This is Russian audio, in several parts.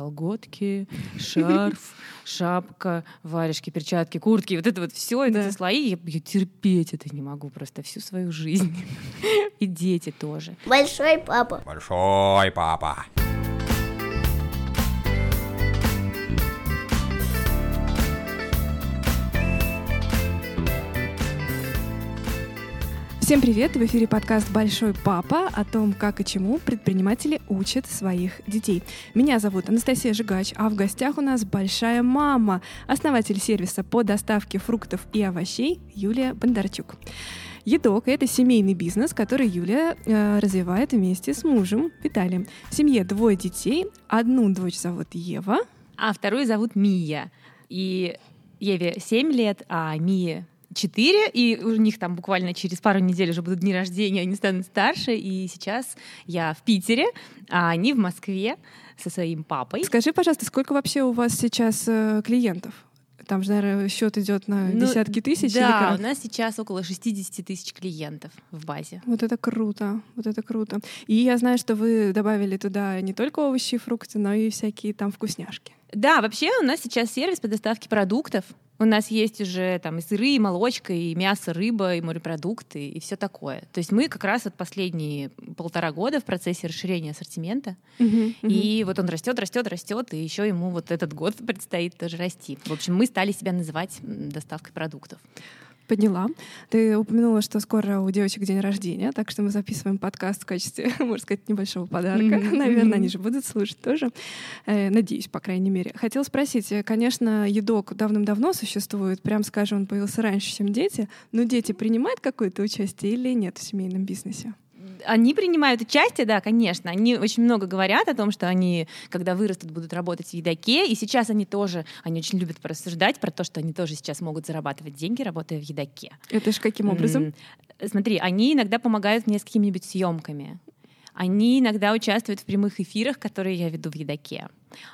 колготки, шарф, шапка, варежки, перчатки, куртки, вот это вот все, да. эти слои, я, я терпеть это не могу просто всю свою жизнь. И дети тоже. Большой папа. Большой папа. Всем привет! В эфире подкаст «Большой папа» о том, как и чему предприниматели учат своих детей. Меня зовут Анастасия Жигач, а в гостях у нас большая мама, основатель сервиса по доставке фруктов и овощей Юлия Бондарчук. Едок — это семейный бизнес, который Юлия э, развивает вместе с мужем Виталием. В семье двое детей. Одну дочь зовут Ева. А вторую зовут Мия. И Еве 7 лет, а Мие четыре, и у них там буквально через пару недель уже будут дни рождения, они станут старше, и сейчас я в Питере, а они в Москве со своим папой. Скажи, пожалуйста, сколько вообще у вас сейчас э, клиентов? Там же, наверное, счет идет на ну, десятки тысяч. Да, у нас сейчас около 60 тысяч клиентов в базе. Вот это круто, вот это круто. И я знаю, что вы добавили туда не только овощи и фрукты, но и всякие там вкусняшки. Да, вообще у нас сейчас сервис по доставке продуктов. У нас есть уже там и сыры, и молочка, и мясо, рыба, и морепродукты, и все такое. То есть мы как раз от последние полтора года в процессе расширения ассортимента. Uh-huh, uh-huh. И вот он растет, растет, растет, и еще ему вот этот год предстоит тоже расти. В общем, мы стали себя называть доставкой продуктов. Поняла. Ты упомянула, что скоро у девочек день рождения, так что мы записываем подкаст в качестве, можно сказать, небольшого подарка. Mm-hmm. Наверное, они же будут слушать тоже. Э, надеюсь, по крайней мере. Хотела спросить, э, конечно, едок давным-давно существует, прям скажем, он появился раньше, чем дети, но дети принимают какое-то участие или нет в семейном бизнесе? Они принимают участие, да, конечно. Они очень много говорят о том, что они, когда вырастут, будут работать в едаке. И сейчас они тоже, они очень любят порассуждать про то, что они тоже сейчас могут зарабатывать деньги, работая в едаке. Это же каким образом? Смотри, они иногда помогают мне с какими-нибудь съемками. Они иногда участвуют в прямых эфирах, которые я веду в едаке.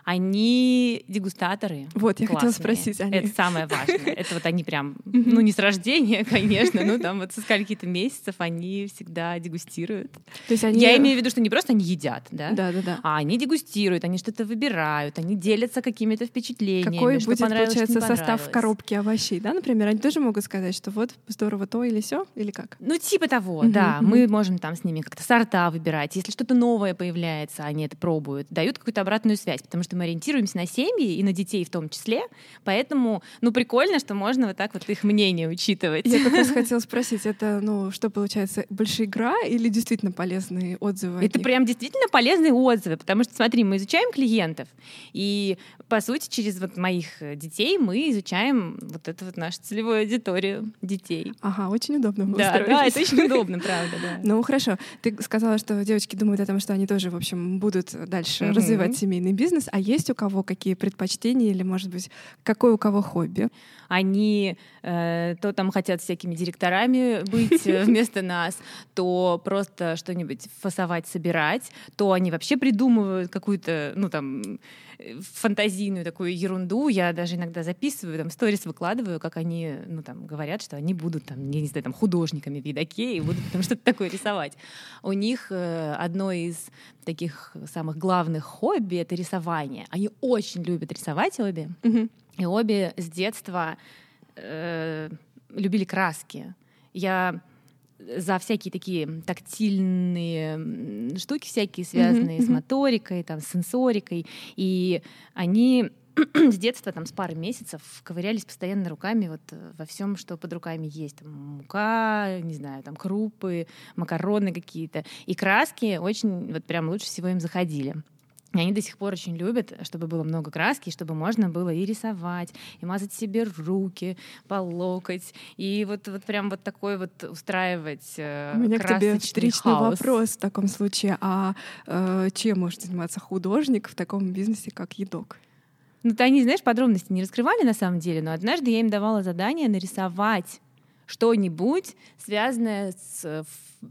Они дегустаторы. Вот, я классные. хотела спросить. Они... Это самое важное. Это вот они прям, ну не с рождения, конечно, но там вот со скольки-то месяцев они всегда дегустируют. То есть они... Я имею в виду, что не просто они едят, да? Да, да, да. А они дегустируют, они что-то выбирают, они делятся какими-то впечатлениями. Какой будет, получается, состав коробки овощей, да, например? Они тоже могут сказать, что вот здорово то или все, или как? Ну, типа того, да. Мы можем там с ними как-то сорта выбирать. Если что-то новое появляется, они это пробуют, дают какую-то обратную связь потому что мы ориентируемся на семьи и на детей в том числе, поэтому, ну, прикольно, что можно вот так вот их мнение учитывать. Я как раз хотела спросить, это, ну, что получается, большая игра или действительно полезные отзывы? Это прям действительно полезные отзывы, потому что, смотри, мы изучаем клиентов, и, по сути, через вот моих детей мы изучаем вот эту вот нашу целевую аудиторию детей. Ага, очень удобно Да, да, это очень удобно, правда, да. Ну, хорошо. Ты сказала, что девочки думают о том, что они тоже, в общем, будут дальше развивать семейный бизнес, бизнес, а есть у кого какие предпочтения или, может быть, какое у кого хобби? Они э, то там хотят всякими директорами быть э, вместо нас, то просто что-нибудь фасовать, собирать, то они вообще придумывают какую-то, ну там, фантазийную такую ерунду. Я даже иногда записываю, там, сторис выкладываю, как они, ну, там, говорят, что они будут, там, я не знаю, там, художниками в едаке и будут там что-то такое рисовать. У них э, одно из таких самых главных хобби — это рисование. Они очень любят рисовать обе. И обе с детства э, любили краски. Я за всякие такие тактильные штуки всякие, связанные mm-hmm. с моторикой, там, с сенсорикой. И они с детства, там, с пары месяцев ковырялись постоянно руками вот э, во всем, что под руками есть. Там, мука, не знаю, там, крупы, макароны какие-то. И краски очень, вот прям лучше всего им заходили. И они до сих пор очень любят, чтобы было много краски, чтобы можно было и рисовать, и мазать себе руки по локоть, и вот, вот прям вот такой вот устраивать э, У меня к тебе встречный хаос. вопрос в таком случае. А э, чем может заниматься художник в таком бизнесе, как едок? Ну, ты они, знаешь, подробности не раскрывали на самом деле, но однажды я им давала задание нарисовать что-нибудь, связанное с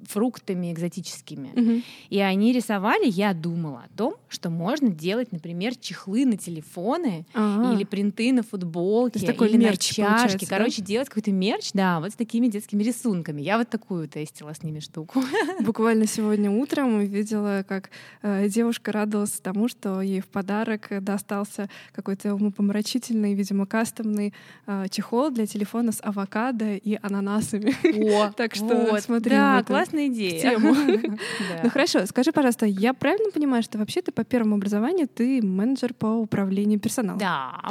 фруктами экзотическими. Мгм. И они рисовали, я думала о том, что можно делать, например, чехлы на телефоны А, или принты на футболке, такой или мерч на получается, чашки. да? Короче, делать какой-то мерч, да, вот с такими детскими рисунками. Я вот такую тестила с ними штуку. Буквально сегодня утром видела, как э, девушка радовалась тому, что ей в подарок достался какой-то умопомрачительный, видимо, кастомный э, чехол для телефона с авокадо и ананасами. О, Так что вот. смотри, Да, вот, классная идея. Ну хорошо, скажи, пожалуйста, я правильно понимаю, что вообще ты по первому образованию ты менеджер по управлению персоналом? Да.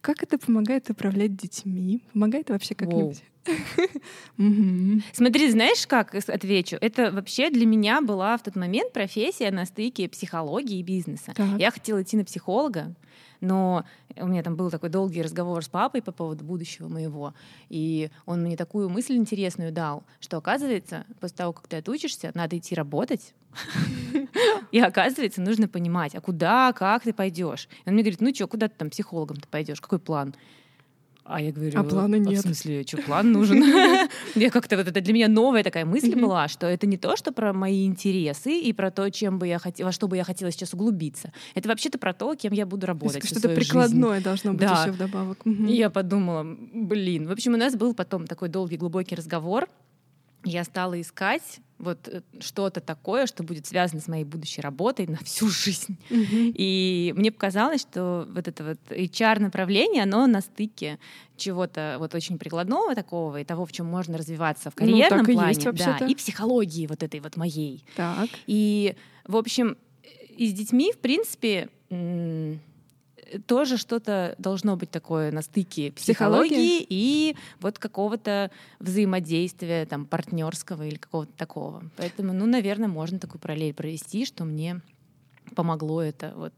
Как это помогает управлять детьми? Помогает вообще как-нибудь? Смотри, знаешь, как отвечу? Это вообще для меня была в тот момент профессия на стыке психологии и бизнеса. Я хотела идти на психолога, но у меня там был такой долгий разговор с папой по поводу будущего моего, и он мне такую мысль интересную дал, что оказывается, после того, как ты отучишься, надо идти работать, и оказывается, нужно понимать, а куда, как ты пойдешь. Он мне говорит, ну что, куда ты там психологом-то пойдешь, какой план? А я говорю, А плана нет. В смысле, что план нужен? Я как-то вот это для меня новая такая мысль была, что это не то, что про мои интересы и про то, чем бы я хотела, во что бы я хотела сейчас углубиться. Это вообще-то про то, кем я буду работать. что-то прикладное должно быть еще вдобавок. Я подумала, блин. В общем, у нас был потом такой долгий, глубокий разговор. Я стала искать вот э, что-то такое, что будет связано с моей будущей работой на всю жизнь. Мгм. И мне показалось, что вот это вот HR-направление, оно на стыке чего-то вот очень прикладного такого и того, в чем можно развиваться в Ну, карьерном так и плане, есть да, и психологии вот этой вот моей. Так. И, в общем, и с детьми, в принципе, м, тоже что-то должно быть такое на стыке психологии и вот какого-то взаимодействия там партнерского или какого-то такого. Поэтому, ну, наверное, можно такую параллель провести, что мне помогло это вот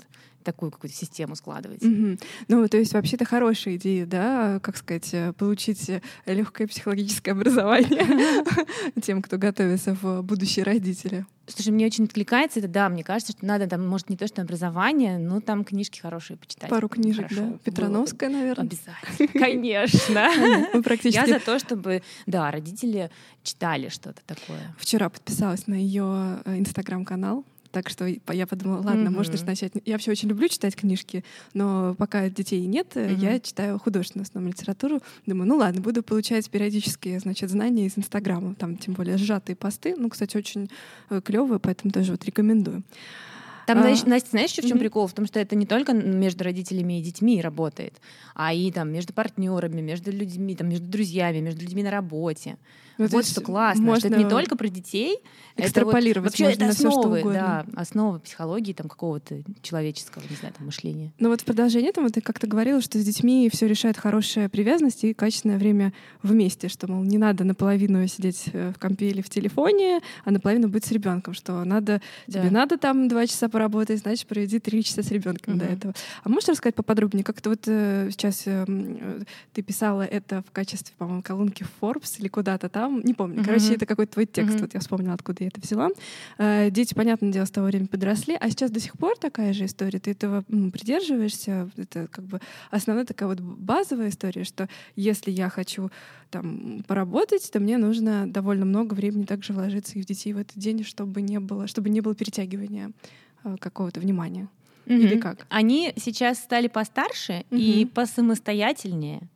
такую какую-то систему складывать. Мгм. Ну, то есть вообще-то хорошая идея, да, как сказать, э, получить легкое психологическое образование тем, кто готовится в будущие родители. Слушай, мне очень откликается это, да, мне кажется, что надо там, может, не то, что образование, но там книжки хорошие почитать. Пару книжек, Хорошо да? было. Петрановская, наверное. Обязательно. Конечно. Мы практически Я за то, чтобы, да, родители читали что-то такое. вчера подписалась на ее инстаграм-канал. Так что я подумала, ладно, Мгм. можно же начать. Я вообще очень люблю читать книжки, но пока детей нет, э, Мгм. я читаю художественную основную литературу. Думаю, ну ладно, буду получать периодические, значит, знания из Инстаграма. Там тем более сжатые посты. Ну, кстати, очень клевые, поэтому тоже вот рекомендую. Там, А, знаешь, Настя, знаешь, в чем мгм. прикол? В том, что это не только между родителями и детьми работает, а и там между партнерами, между людьми, там, между друзьями, между людьми на работе. Ну, вот что классно, что это не можно только про детей, это вот экстраполировать вообще можно это на всё, что основы, угодно. да, основы психологии там какого-то человеческого, не знаю, там мышления. Ну вот в продолжение этому ты как-то говорила, что с детьми все решает хорошая привязанность и качественное время вместе, что, мол, не надо наполовину сидеть э, в компе или в телефоне, а наполовину быть с ребенком, что надо, Да. тебе надо там два часа поработать, значит, проведи три часа с ребенком до Мгм. этого. А можешь рассказать поподробнее, как то вот э, сейчас э, м, э, ты писала это в качестве, по-моему, колонки Forbes или куда-то там, не помню. Короче, это какой-то твой текст, вот я вспомнила, откуда я это взяла. Э, Дети, понятное дело, с того времени подросли, а сейчас до сих пор такая же история. Ты этого придерживаешься? Это как бы основная такая вот базовая история, что если я хочу там поработать, то мне нужно довольно много времени также вложиться и в детей в этот день, чтобы не было, чтобы не было перетягивания э, какого-то внимания. Или Мгм. как? Они сейчас стали постарше и Мгм. посамостоятельнее.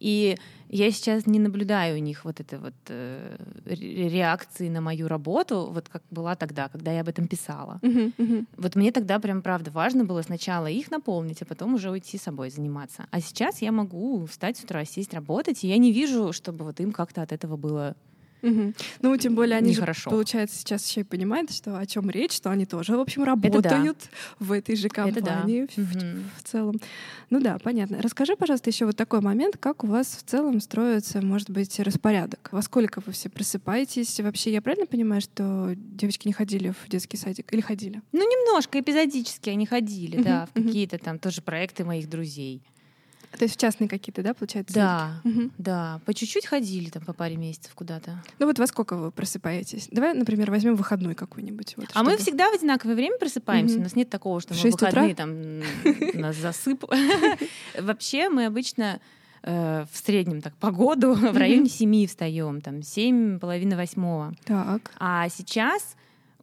И я сейчас не наблюдаю у них вот этой вот э, ре- реакции на мою работу, вот как была тогда, когда я об этом писала. Мгм, мгм. Вот мне тогда прям правда важно было сначала их наполнить, а потом уже уйти собой заниматься. А сейчас я могу встать с утра, сесть работать, и я не вижу, чтобы вот им как-то от этого было Мгм. Ну, тем более они же, получается, сейчас еще и понимают, что о чем речь, что они тоже, в общем, да. работают в этой же Это да. компании в- Мгм. в целом. Ну да, понятно. Расскажи, пожалуйста, еще вот такой момент, как у вас в целом строится, может быть, распорядок? Во сколько вы все просыпаетесь? Вообще, я правильно понимаю, что девочки не ходили в детский садик или ходили? Ну, немножко эпизодически они ходили, да, в какие-то там тоже проекты моих друзей. То есть в частные какие-то, да, получается? Да? Мгм. да, по чуть-чуть ходили там по паре месяцев куда-то. Ну вот во сколько вы просыпаетесь? Давай, например, возьмем выходной какой-нибудь. Вот, А мы чтобы- всегда в одинаковое время просыпаемся. Мгм. У нас нет такого, что мы в шесть утра? выходные там нас засып. Вообще мы обычно э, в среднем так погоду в районе 7 встаем, там 7, половина восьмого. Так. А сейчас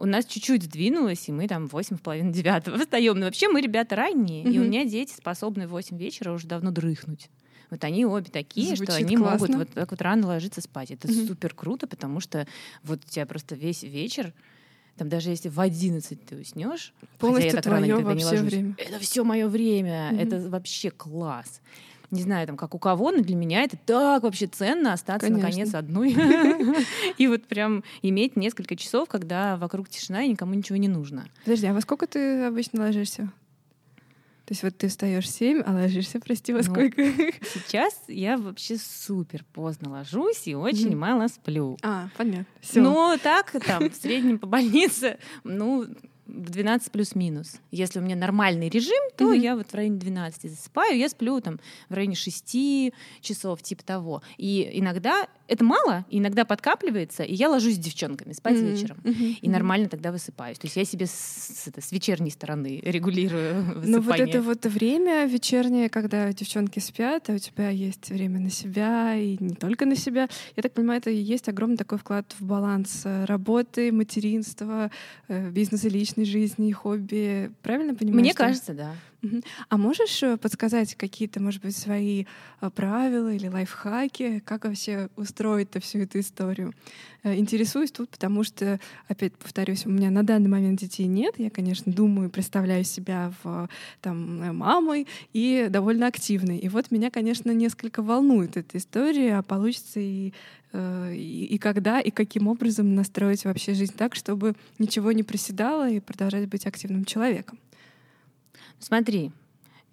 у нас чуть-чуть сдвинулось, и мы там восемь в половину девятого встаем. Но вообще мы ребята ранние, и у меня дети способны в 8 вечера уже давно дрыхнуть. Вот они обе такие, что Звучит они могут классно. вот так вот рано ложиться спать. Это Мгм. супер круто, потому что вот у тебя просто весь вечер, там даже если в 11 ты уснешь, Полностью хотя я так рано никогда не ложусь, время. это все мое время, Мгм. это вообще класс. Не знаю, там, как у кого, но для меня это так вообще ценно остаться Конечно. наконец одной. И вот прям иметь несколько часов, когда вокруг тишина и никому ничего не нужно. Подожди, а во сколько ты обычно ложишься? То есть вот ты встаешь в 7, а ложишься, прости, во Ну, сколько? Сейчас я вообще супер поздно ложусь и очень Мгм. мало сплю. А, понятно. Все. Ну, так, там, в среднем по больнице, ну, в 12 плюс-минус. Если у меня нормальный режим, то Мгм. я вот в районе 12 засыпаю, я сплю там в районе 6 часов, типа того. И иногда это мало, иногда подкапливается, и я ложусь с девчонками спать вечером. И нормально тогда высыпаюсь. То есть я себе с, это, с вечерней стороны регулирую Ну вот высыпание. это вот время вечернее, когда девчонки спят, а у тебя есть время на себя и не только на себя. Я так понимаю, это и есть огромный такой вклад в баланс э, работы, материнства, э, бизнеса личной жизни, хобби. Правильно понимаю? Мне что- кажется, да. А можешь э, подсказать какие-то, может быть, свои э, правила или лайфхаки, как вообще устроить-то всю эту историю? Э, Интересуюсь тут, потому что, опять повторюсь, у меня на данный момент детей нет. Я, конечно, думаю, представляю себя в, там, мамой и довольно активной. И вот меня, конечно, несколько волнует эта история, а получится и и, и когда, и каким образом настроить вообще жизнь так, чтобы ничего не приседало и продолжать быть активным человеком. Смотри,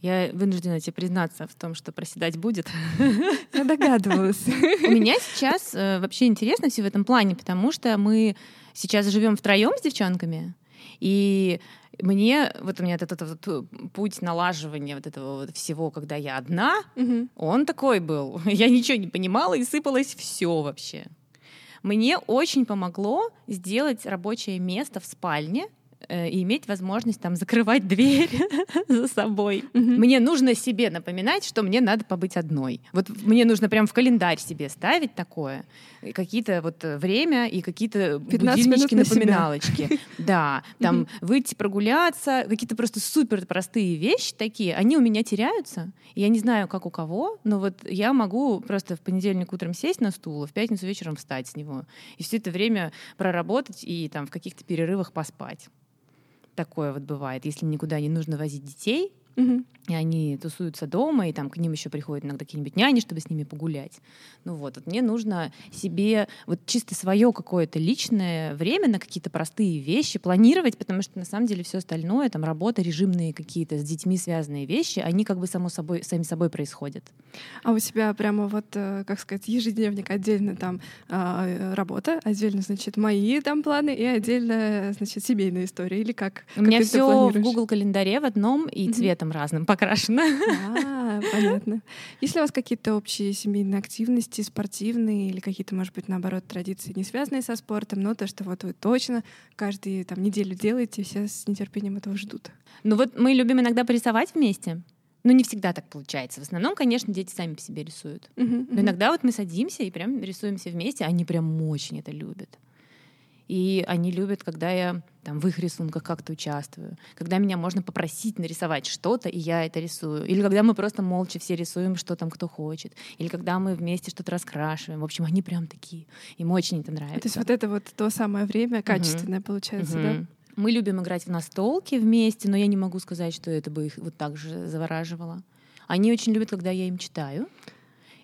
я вынуждена тебе признаться в том, что проседать будет. Я догадывалась. У меня сейчас э, вообще интересно все в этом плане, потому что мы сейчас живем втроем с девчонками, и мне, вот у меня этот, этот вот путь налаживания вот этого вот всего, когда я одна, Мгм. он такой был. Я ничего не понимала, и сыпалось все вообще. Мне очень помогло сделать рабочее место в спальне и иметь возможность там закрывать дверь за собой. Мне нужно себе напоминать, что мне надо побыть одной. Вот мне нужно прям в календарь себе ставить такое. Какие-то вот э, время и какие-то 15 минут будильнички, на напоминалочки. Да, там выйти прогуляться, какие-то просто супер простые вещи такие, они у меня теряются. Я не знаю, как у кого, но вот я могу просто в понедельник утром сесть на стул, а в пятницу вечером встать с него. И все это время проработать и там в каких-то перерывах поспать. Такое вот бывает. Если никуда не нужно возить детей, Мгм. И они тусуются дома, и там к ним еще приходят иногда какие-нибудь няни, чтобы с ними погулять. Ну вот, вот мне нужно себе вот чисто свое какое-то личное время на какие-то простые вещи планировать, потому что на самом деле все остальное, там работа, режимные какие-то с детьми связанные вещи, они как бы само собой, сами собой происходят. А у тебя прямо вот, э, как сказать, ежедневник отдельно там а, работа, отдельно, значит, мои там планы и отдельно, значит, семейная история или как? У меня Как это все в? Google календаре в одном и Мгм. цветом разным покрашено. А, понятно. Есть ли у вас какие-то общие семейные активности, спортивные или какие-то, может быть, наоборот, традиции, не связанные со спортом, но то, что вот вы точно каждую там неделю делаете, все с нетерпением этого ждут? Ну вот мы любим иногда порисовать вместе. Но не всегда так получается. В основном, конечно, дети сами по себе рисуют. Мгм, Но мгм. иногда вот мы садимся и прям рисуемся вместе, они прям очень это любят. И они любят, когда я там в их рисунках как-то участвую, когда меня можно попросить нарисовать что-то, и я это рисую. Или когда мы просто молча все рисуем, что там кто хочет. Или когда мы вместе что-то раскрашиваем. В общем, они прям такие. Им очень это нравится. То есть вот это вот то самое время качественное получается, да? Мгм. Мы любим играть в настолки вместе, но я не могу сказать, что это бы их вот так же завораживало. Они очень любят, когда я им читаю.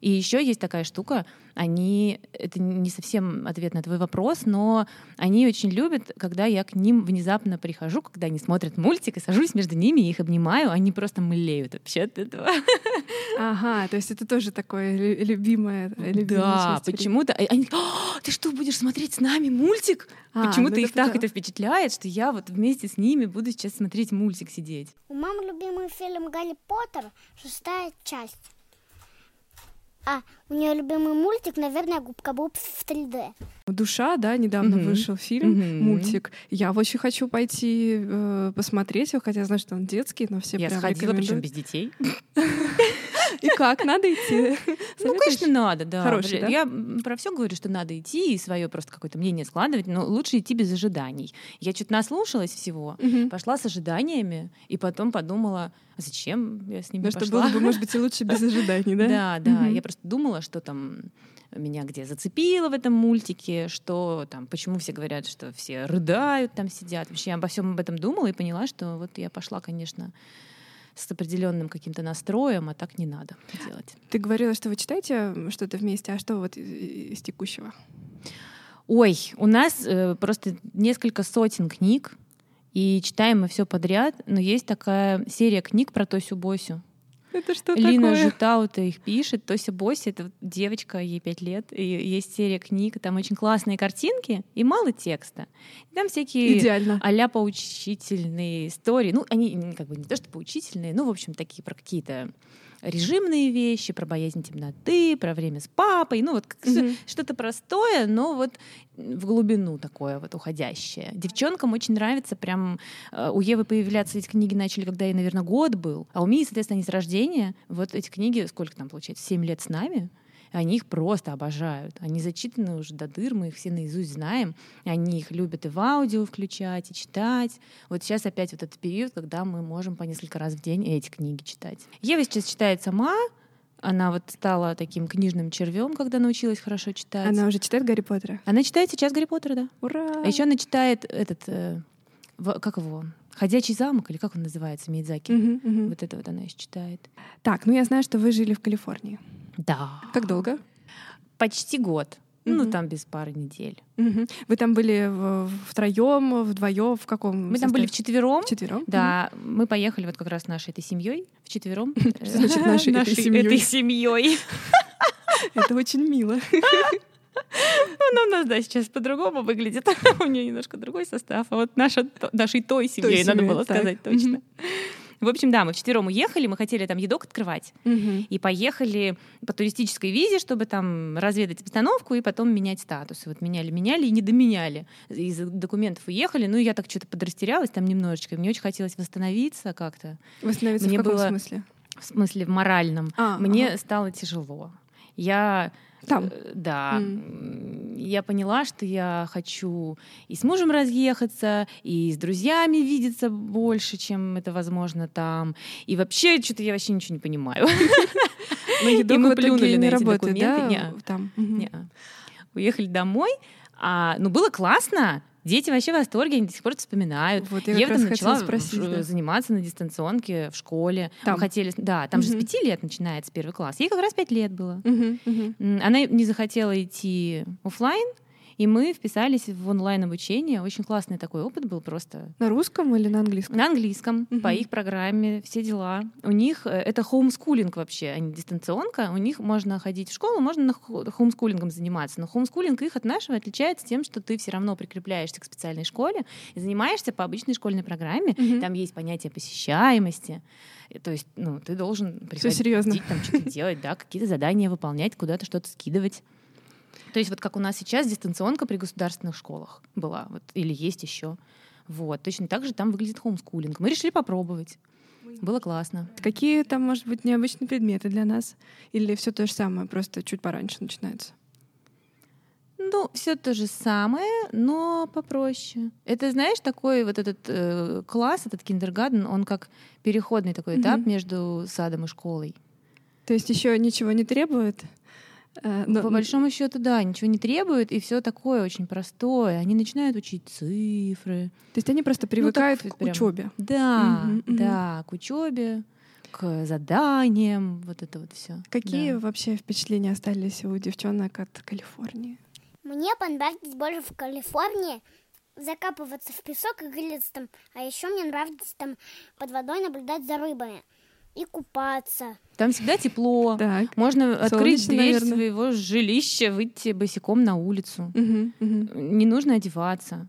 И еще есть такая штука, они, это не совсем ответ на твой вопрос, но они очень любят, когда я к ним внезапно прихожу, когда они смотрят мультик, и сажусь между ними, и их обнимаю, они просто млеют вообще от этого. Ага, то есть это тоже такое лю- любимое, Да, почему-то. и Они, «А, ты что, будешь смотреть с нами мультик? А, Почему-то ну их так да. это впечатляет, что я вот вместе с ними буду сейчас смотреть мультик сидеть. У мамы любимый фильм Гарри Поттер, шестая часть. А у нее любимый мультик, наверное, Губка Боб в 3D. Душа, да, недавно Мгм. вышел фильм, Мгм. мультик. Я очень хочу пойти э, посмотреть его, хотя я знаю, что он детский, но все я прям сходила, причем без детей. И как? Надо идти? Ну, конечно, надо, да. Хороший, да? Я про все говорю, что надо идти и свое просто какое-то мнение складывать, но лучше идти без ожиданий. Я что-то наслушалась всего, пошла с ожиданиями, и потом подумала, а зачем я с ними Ну, что пошла? было бы, может быть, и лучше без ожиданий, да? Да, да. Я просто думала, что там меня где зацепило в этом мультике, что там, почему все говорят, что все рыдают, там сидят. Вообще я обо всем об этом думала и поняла, что вот я пошла, конечно, с определенным каким-то настроем, а так не надо делать. Ты говорила, что вы читаете что-то вместе, а что вот из текущего? Ой, у нас э, просто несколько сотен книг, и читаем мы все подряд, но есть такая серия книг про Тосю Босю. Это что Лина такое? Жутаута их пишет. Тося Боси — это вот девочка, ей пять лет, и есть серия книг, там очень классные картинки и мало текста. И там всякие Идеально. а поучительные истории. Ну, они как бы не то, что поучительные, ну, в общем, такие про какие-то режимные вещи, про боязнь темноты, про время с папой. Ну, вот Мгм. что-то простое, но вот в глубину такое вот уходящее. Девчонкам очень нравится прям... э, У Евы появляться эти книги начали, когда ей, наверное, год был. А у Мии, соответственно, они с рождения. Вот эти книги, сколько там получается, 7 лет с нами. Они их просто обожают. Они зачитаны уже до дыр, мы их все наизусть знаем. Они их любят и в аудио включать, и читать. Вот сейчас опять вот этот период, когда мы можем по несколько раз в день эти книги читать. Ева сейчас читает сама. Она вот стала таким книжным червем, когда научилась хорошо читать. Она уже читает Гарри Поттера? Она читает сейчас Гарри Поттера, да. Ура! А еще она читает этот, э, как его, Ходячий замок, или как он называется, Мидзаки. Мгм, мгм. Вот это вот она еще читает. Так, ну я знаю, что вы жили в Калифорнии. Да. Как долго? Почти год. Ну, Мгм. там без пары недель. Мгм. Вы там были в- втроем, вдвоем, в каком? Мы там были вчетвером. вчетвером. Да, мы поехали вот как раз нашей этой семьей вчетвером. Что значит нашей этой семьей? Это очень мило. Она у нас, да, сейчас по-другому выглядит. У нее немножко другой состав. А вот наша, нашей той семьей, надо было сказать точно. В общем, да, мы вчетвером уехали, мы хотели там едок открывать. Мгм. И поехали по туристической визе, чтобы там разведать обстановку и потом менять статус. И вот меняли, меняли и не доменяли. Из документов уехали. Ну, я так что-то подрастерялась там немножечко. Мне очень хотелось восстановиться как-то. Восстановиться Мне в каком было- смысле? В смысле, в моральном. А, Мне ага. стало тяжело. Я Там? э, да, м, я поняла, что я хочу и с мужем разъехаться, и с друзьями видеться больше, чем это возможно там. И вообще, что-то я вообще ничего не понимаю. В итоге мы плюнули на эти документы. Уехали домой. А, ну, было классно. Дети вообще в восторге, они до сих пор вспоминают. Вот я Ева там начала спросить. в- да. заниматься на дистанционке в школе. Там? Мы хотели, да, там же с пяти лет начинается первый класс. Ей как раз пять лет было. Мгм. М, Она не захотела идти оффлайн, и мы вписались в онлайн обучение. Очень классный такой опыт был просто. На русском или на английском? На английском, по Мгм. их программе, все дела. У них э, это хоумскулинг вообще, а не дистанционка. У них можно ходить в школу, можно хоумскулингом заниматься. Но хоумскулинг их от нашего отличается тем, что ты все равно прикрепляешься к специальной школе и занимаешься по обычной школьной программе. Мгм. Там есть понятие посещаемости. Э, То есть, ну, ты должен приходить, там что-то делать, да, какие-то задания выполнять, куда-то что-то скидывать. То есть вот как у нас сейчас дистанционка при государственных школах была, вот, или есть еще. Вот, точно так же там выглядит хоумскулинг. Мы решили попробовать. Было классно. Какие там, может быть, необычные предметы для нас? Или все то же самое, просто чуть пораньше начинается? Ну, все то же самое, но попроще. Это, знаешь, такой вот этот э, класс, этот киндергаден, он как переходный такой этап Мгм. между садом и школой. То есть еще ничего не требует? Э, но- По большому счету, да, ничего не требует, и все такое очень простое. Они начинают учить цифры. То есть они просто привыкают так к прям. учебе. Да, Мгм, мгм. да, к учебе, к заданиям, вот это вот все. Какие вообще впечатления остались у девчонок от Калифорнии? Мне понравилось больше в Калифорнии закапываться в песок и греться там. А еще мне нравится там под водой наблюдать за рыбами и купаться. Там всегда тепло. Так. Можно открыть Солнечно, дверь наверное. своего жилища, выйти босиком на улицу. Мгм, мгм. Не нужно одеваться.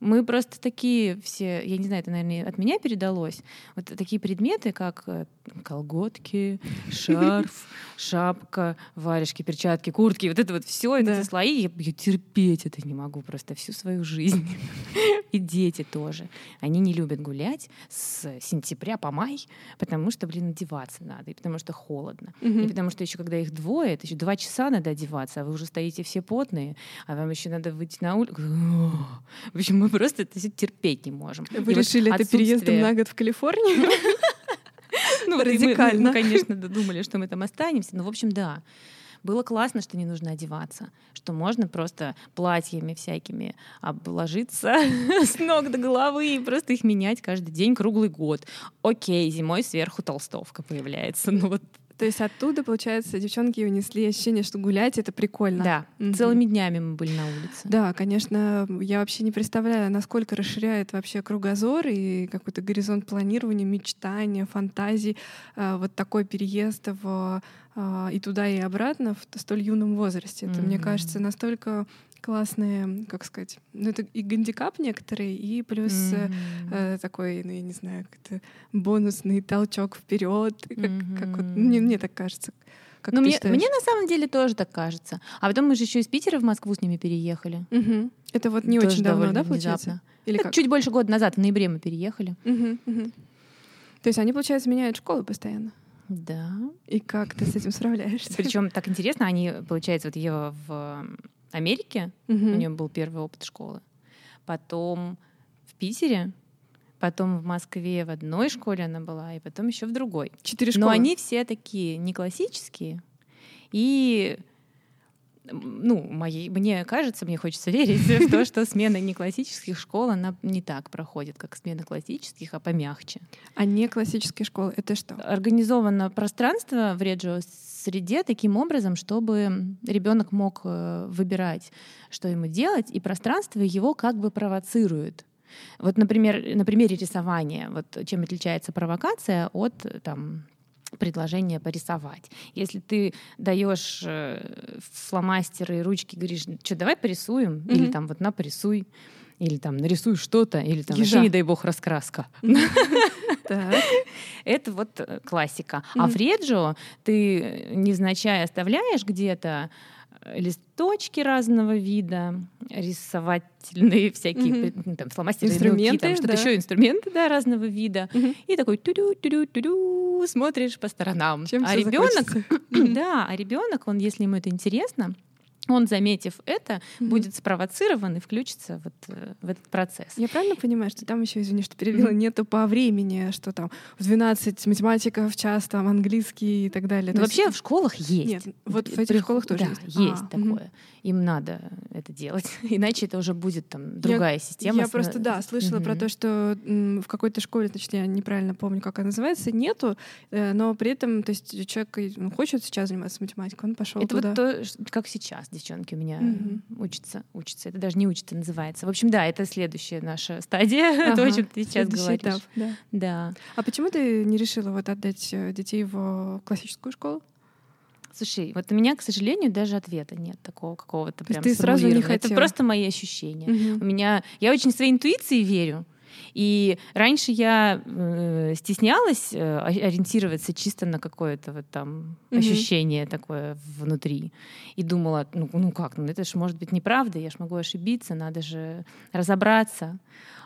Мы просто такие все, я не знаю, это, наверное, от меня передалось. Вот такие предметы, как э, колготки, шарф, шапка, варежки, перчатки, куртки, вот это вот все, Да. все слои, я, я терпеть это не могу просто всю свою жизнь. И дети тоже. Они не любят гулять с сентября по май, потому что, блин, одеваться надо, и потому что холодно. И Мгм. потому что еще когда их двое, это еще два часа надо одеваться, а вы уже стоите все потные, а вам еще надо выйти на улицу. В общем, мы просто это терпеть не можем. Вы И вот решили это переездом отсутствие- на год в Калифорнию? ну, вот Радикально. Мы, конечно, думали, что мы там останемся. Но, в общем, да. Было классно, что не нужно одеваться, что можно просто платьями всякими обложиться с ног до головы и просто их менять каждый день, круглый год. Окей, зимой сверху толстовка появляется. Ну вот, То есть оттуда, получается, девчонки унесли ощущение, что гулять — это прикольно. да, Мгм. целыми днями мы были на улице. Да, конечно, я вообще не представляю, насколько расширяет вообще кругозор и какой-то горизонт планирования, мечтания, фантазий а, вот такой переезд в, а, и туда, и обратно в столь юном возрасте. Это, мне Мгм. кажется, настолько классные, как сказать, ну это и гандикап некоторые, и плюс Мгм. э, такой, ну я не знаю, как-то бонусный толчок вперед, как, как вот, мне, мне так кажется. Как ну, мне, считаешь? мне на самом деле тоже так кажется. А потом мы же еще из Питера в Москву с ними переехали. Мгм. Это вот не Тоже очень давно, да, получается? внезапно. Или как? Чуть больше года назад, в ноябре мы переехали. Мгм, мгм. То есть они, получается, меняют школу постоянно. Да. И как ты с этим справляешься? Причем так интересно, они, получается, вот Ева в Америке, Мгм. у нее был первый опыт школы, потом в Питере, потом в Москве в одной школе она была, и потом еще в другой. Четыре школы. Но они все такие не классические, и ну, моей, мне кажется, мне хочется верить в то, что смена не классических школ, она не так проходит, как смена классических, а помягче. А не классические школы. Это что? организовано пространство в Реджио среде таким образом, чтобы ребенок мог э, выбирать, что ему делать, и пространство его как бы провоцирует. Вот, например, на примере рисования, вот чем отличается провокация от э, там, предложения порисовать. Если ты даешь э, фломастеры и ручки, говоришь, что давай порисуем, или Мгм. там вот на порисуй, или там нарисуй что-то, или там Ежа. вообще, не дай бог, раскраска. Это вот э, классика. А Реджио ты невзначай оставляешь где-то э, листочки разного вида, рисовательные всякие, ну, там, фломастеры, Инструменты, мелкие, там что-то да. еще, инструменты, да, разного вида. Мгм. И такой тюдю тюдю тюдю смотришь по сторонам. Чем а ребенок, да, а ребенок, он, если ему это интересно, он, заметив это, Мгм. будет спровоцирован и включится вот э, в этот процесс. Я правильно понимаю, что там еще, извини, что перебила, нету по времени, что там в 12 математика в час, там английский и так далее. Ну, То есть- вообще в школах есть. Нет, вот в этих приход- школах тоже да, есть. есть А, такое. Им надо это делать. Иначе это уже будет там другая система. Я с- просто, да, слышала про Мгм. то, что в какой-то школе, значит, я неправильно помню, как она называется, нету, э, но при этом, то есть человек и, ну, хочет сейчас заниматься математикой, он пошел Это туда. вот то, как сейчас девчонки у меня Мгм. учатся, учатся. Это даже не учатся, называется. В общем, да, это следующая наша стадия, то, о Ага, чем ты сейчас говоришь. этап, да. Да. А почему ты не решила вот отдать э, детей в классическую школу? Слушай, вот у меня, к сожалению, даже ответа нет такого какого-то прям ты сразу не сформулированного. Это хотела? просто мои ощущения. Мгм. У меня я очень своей интуиции верю. И раньше я э, стеснялась э, ориентироваться чисто на какое-то вот там Мгм. ощущение такое внутри. И думала, ну, ну как, ну это же может быть неправда, я же могу ошибиться, надо же разобраться.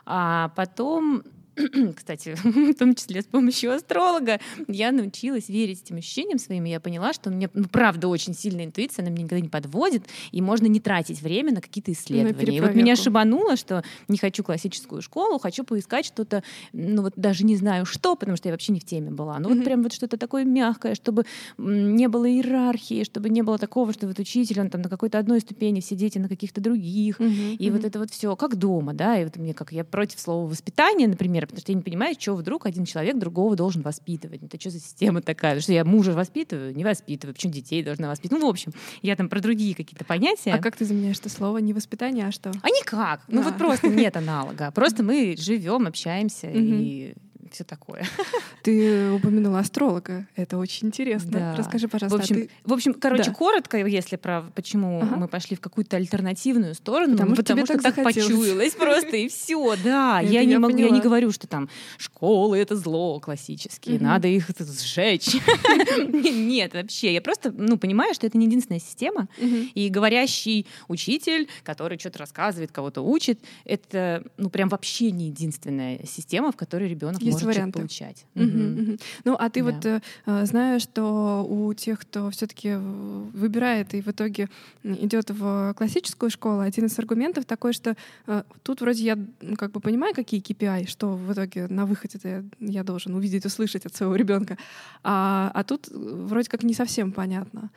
А потом, кстати, в том числе с помощью астролога, я научилась верить этим ощущениям своим, и я поняла, что у меня, ну, правда, очень сильная интуиция, она меня никогда не подводит, и можно не тратить время на какие-то исследования. и вот меня шибануло, что не хочу классическую школу, хочу поискать что-то, ну вот даже не знаю что, потому что я вообще не в теме была. Ну вот прям вот что-то такое мягкое, чтобы не было иерархии, чтобы не было такого, что вот учитель, он там на какой-то одной ступени, все дети на каких-то других. И вот это вот все как дома, да, и вот мне как я против слова воспитание, например, потому что я не понимаю, что вдруг один человек другого должен воспитывать. Это что за система такая? Что я мужа воспитываю, не воспитываю, почему детей должна воспитывать? Ну, в общем, я там про другие какие-то понятия. А как ты заменяешь это слово? Не воспитание, а что? А никак. Ну Да. вот просто нет аналога. Просто мы живем, общаемся и все такое. Ты упомянула астролога. Это очень интересно. Да. Расскажи, пожалуйста. В общем, а ты... в общем короче, Да. коротко, если про почему Ага. мы пошли в какую-то альтернативную сторону, Потому ну, что тебе что так так почуялось просто, и все, да. Это Я не могу, я не говорю, что там школы это зло классические, надо их сжечь. Нет, вообще, я просто, ну, понимаю, что это не единственная система, и говорящий учитель, который что-то рассказывает, кого-то учит, это, ну, прям вообще не единственная система, в которой ребенок может варианты. получать. Мгм. мгм. Ну, а ты Да. вот э, э, знаешь, что у тех, кто все-таки выбирает и в итоге идет в классическую школу, один из аргументов такой, что э, тут вроде я ну, как бы понимаю, какие KPI, что в итоге на выходе я, я должен увидеть, услышать от своего ребенка, а, а тут э, вроде как не совсем понятно.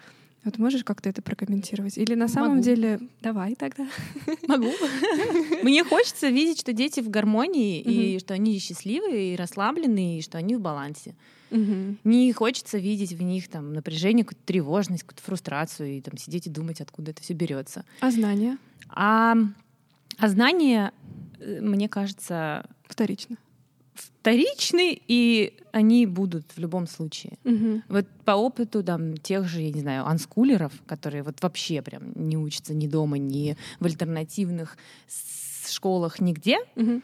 Вот можешь как-то это прокомментировать? Или на самом Могу. деле... Давай тогда. Могу. Мне хочется видеть, что дети в гармонии, и что они счастливые, и расслабленные, и что они в балансе. Не хочется видеть в них там напряжение, какую-то тревожность, какую-то фрустрацию, и там сидеть и думать, откуда это все берется. А знания? А, а знания, э, мне кажется, Вторично. Вторичны, и они будут в любом случае. Мгм. Вот по опыту там, тех же, я не знаю, анскулеров, которые вот вообще прям не учатся ни дома, ни в альтернативных с- школах, нигде, Мгм.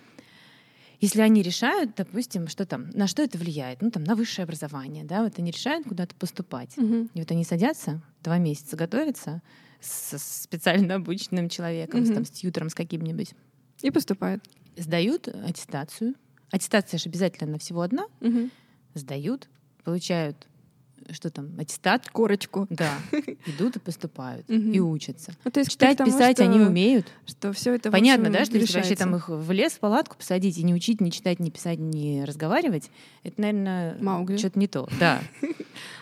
если они решают, допустим, что там, на что это влияет, ну там на высшее образование, да, вот они решают куда-то поступать, Мгм. и вот они садятся, два месяца готовятся с специально обученным человеком, с, Мгм. там, с тьютером, с каким-нибудь, И поступает. сдают аттестацию. Аттестация же обязательно всего одна. Мгм. Сдают, получают, что там, аттестат, Корочку. да, идут и поступают, и учатся. Ну, то есть Читать, тому, писать что- они умеют. Что все это Понятно, общем, да, что если вообще там их в лес, в палатку посадить и не учить, не читать, не писать, не разговаривать, это, наверное, что-то не то. Да.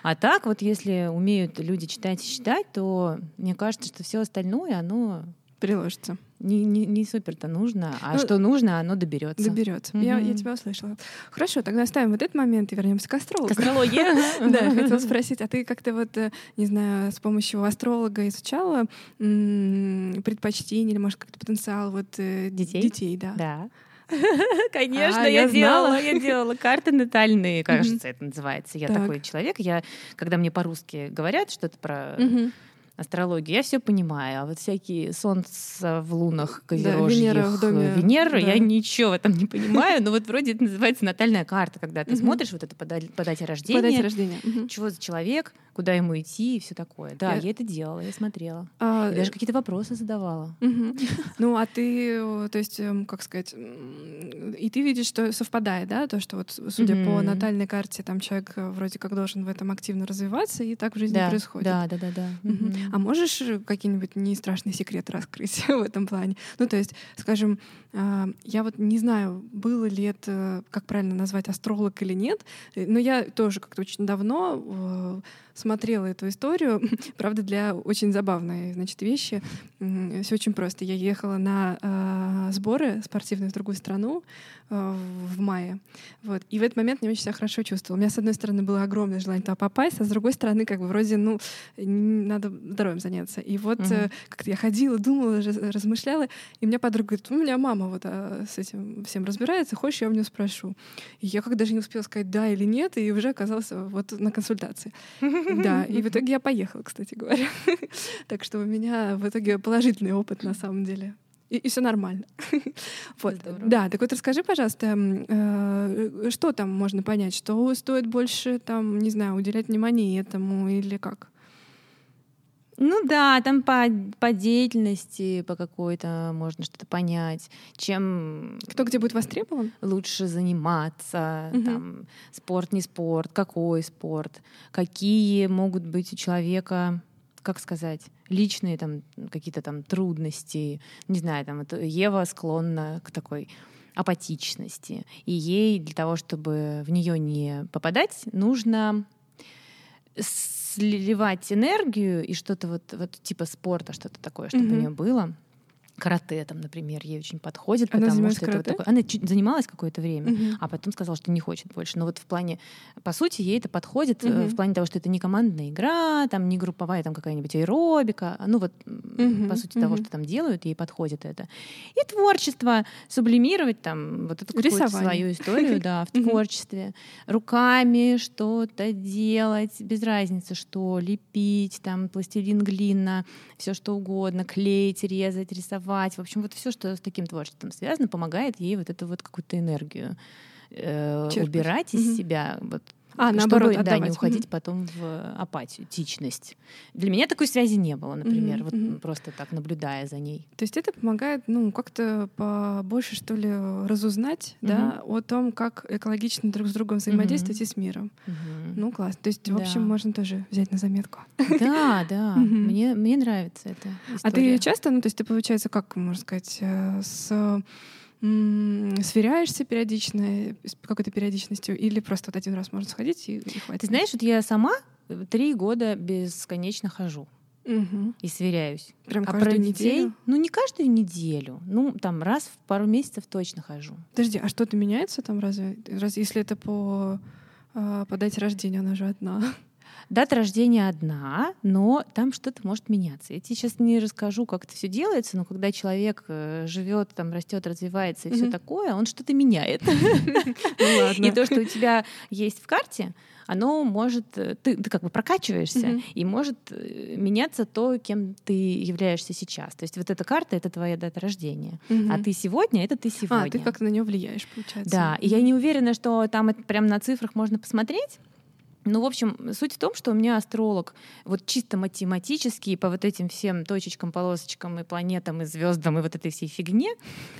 А так вот, если умеют люди читать и считать, то мне кажется, что все остальное, оно приложится. Не, не, не супер-то нужно, а Ну, что нужно, оно доберется. Доберется. Я, я Мгм. тебя услышала. Хорошо, тогда оставим вот этот момент и вернемся к астрологу. К астрологии. Да, хотела спросить, а ты как-то вот, э, не знаю, с помощью астролога изучала предпочтение или, может, как-то потенциал вот э, Детей? Детей, да. Да. Конечно, А, я, я делала, я делала карты натальные, кажется, это называется. Я Так. такой человек, я, когда мне по-русски говорят что-то про. Астрологию, я все понимаю, а вот всякие солнца в лунах, Да, козерожьих, Венера в доме, да. я ничего в этом не понимаю, но вот вроде это называется натальная карта, когда ты смотришь вот это по дате рождения, По дате рождения. Чего за человек, куда ему идти и все такое. Да, Я- я это делала, я смотрела. А, И даже какие-то вопросы задавала. Ну, а ты, э, то есть, эм, как сказать, и ты видишь, что совпадает, да, то, что вот, судя по натальной карте, там человек э, вроде как должен в этом активно развиваться, и так в жизни Да, происходит. да, да, да, да. А можешь э, какие-нибудь не страшные секреты раскрыть в этом плане? Ну, то есть, скажем, а, я вот не знаю, было ли это, как правильно назвать, астролог или нет, э, но я тоже как-то очень давно э, смотрела эту историю, правда, для очень забавной, значит, вещи. Все очень просто. Я ехала на э, сборы спортивные в другую страну в мае. Вот. И в этот момент я очень себя хорошо чувствовала. У меня, с одной стороны, было огромное желание туда попасть, а с другой стороны, как бы вроде, ну, надо здоровьем заняться. И вот э, как-то я ходила, думала, раз- размышляла, и меня подруга говорит, у меня мама вот а, с этим всем разбирается, хочешь, я у нее спрошу. И я как даже не успела сказать да или нет, и уже оказалась вот на консультации. Да, и в итоге я поехала, кстати говоря. Так что у меня в итоге положительный опыт на самом деле. И, все нормально. Вот. Здорово. Да, так вот расскажи, пожалуйста, э, что там можно понять, что стоит больше, там, не знаю, уделять внимание этому или как? Ну да, там по, по деятельности, по какой-то можно что-то понять, чем Кто где будет востребован? лучше заниматься, Мгм. там, спорт, не спорт, какой спорт, какие могут быть у человека, как сказать, личные там какие-то там трудности. Не знаю, там вот Ева склонна к такой апатичности. И ей для того, чтобы в нее не попадать, нужно сливать энергию и что-то вот, вот типа спорта, что-то такое, чтобы у Мгм. нее было карате, там, например, ей очень подходит, Она потому что это вот карате? такое- Она занималась какое-то время, Мгм. а потом сказала, что не хочет больше. Но вот в плане, по сути, ей это подходит Мгм. в плане того, что это не командная игра, там не групповая там какая-нибудь аэробика, ну вот Мгм, по сути того, мгм. что там делают, ей подходит это. И творчество, сублимировать там вот эту какую-то свою историю, да, в творчестве, руками что-то делать, без разницы, что лепить, там пластилин, глина, все что угодно, клеить, резать, рисовать, в общем, вот все, что с таким творчеством связано, помогает ей вот эту вот какую-то энергию э, Черпать. убирать из Мгм. себя, вот, А, чтобы, наоборот, да, отдавать. не уходить потом в апатию, тичность. Для меня такой связи не было, например, Мгм, вот мгм. просто так наблюдая за ней. То есть это помогает, ну, как-то побольше, что ли, разузнать, да, о том, как экологично друг с другом взаимодействовать и с миром. Мгм. Ну, класс. То есть, в Да. общем, можно тоже взять на заметку. Да, да, мне, мне нравится это. А ты часто, ну, то есть ты, получается, как, можно сказать, э, с сверяешься периодично, с какой-то периодичностью, или просто вот один раз можно сходить и, и хватит? Ты знаешь, вот я сама э, три года бесконечно хожу Мгм. и сверяюсь. Прям а про детей, неделю? ну не каждую неделю, ну там раз в пару месяцев точно хожу. Подожди, а что-то меняется там разве? Раз, если это по, а, по дате рождения, она же одна. Дата рождения одна, но там что-то может меняться. Я тебе сейчас не расскажу, как это все делается, но когда человек живет, там растет, развивается и все такое, он что-то меняет. Ну. И то, что у тебя есть в карте, оно может, э, ты, ты как бы прокачиваешься, и может э, меняться то, кем ты являешься сейчас. То есть вот эта карта — это твоя дата рождения. А ты сегодня — это ты сегодня. А, ты как-то на нее влияешь, получается. Да, и я не уверена, что там это прям на цифрах можно посмотреть. Ну, в общем, суть в том, что у меня астролог вот чисто математически по вот этим всем точечкам, полосочкам и планетам, и звездам, и вот этой всей фигне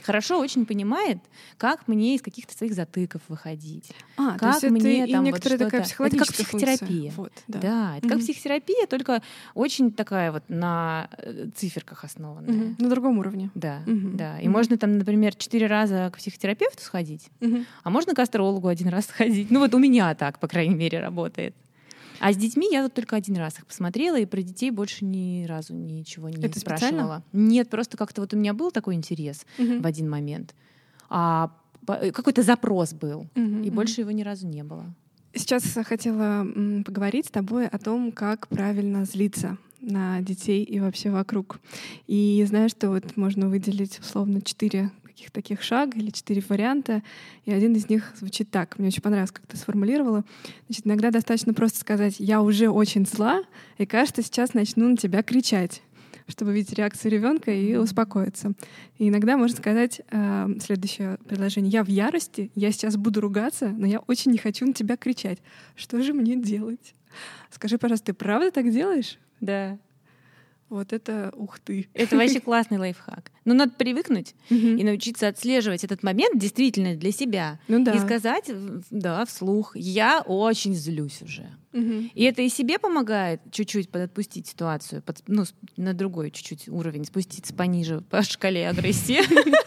хорошо очень понимает, как мне из каких-то своих затыков выходить. А, то как есть это мне и там вот некоторая такая что-то- это как психологическая функция. психотерапия. Вот, Да, да. это как Мгм. психотерапия, только очень такая вот на э, циферках основанная. Мгм. На другом уровне. Да, Мгм. да. И Мгм. можно там, например, четыре раза к психотерапевту сходить, Мгм. а можно к астрологу один раз сходить. Ну вот у меня так, по крайней мере, работает. А с детьми я вот только один раз их посмотрела, и про детей больше ни разу ничего не Это специально? спрашивала. Нет, просто как-то вот у меня был такой интерес Мгм. в один момент. А э, какой-то запрос был, Мгм. и Мгм. больше его ни разу не было. Сейчас хотела поговорить с тобой о том, как правильно злиться на детей и вообще вокруг. И знаю, что вот можно выделить условно четыре каких таких шага или четыре варианта, и один из них звучит так. Мне очень понравилось, как ты сформулировала. Значит, иногда достаточно просто сказать «я уже очень зла», и кажется, сейчас начну на тебя кричать чтобы видеть реакцию ребенка и успокоиться. И иногда можно сказать э, следующее предложение. Я в ярости, я сейчас буду ругаться, но я очень не хочу на тебя кричать. Что же мне делать? Скажи, пожалуйста, ты правда так делаешь? Да. Вот это ух ты. Это вообще классный лайфхак. Но надо привыкнуть и научиться отслеживать этот момент действительно для себя. Ну да. И сказать, да, вслух, я очень злюсь уже. Мгм. И это и себе помогает чуть-чуть подотпустить ситуацию, под- ну, на другой чуть-чуть уровень, спуститься пониже по шкале агрессии.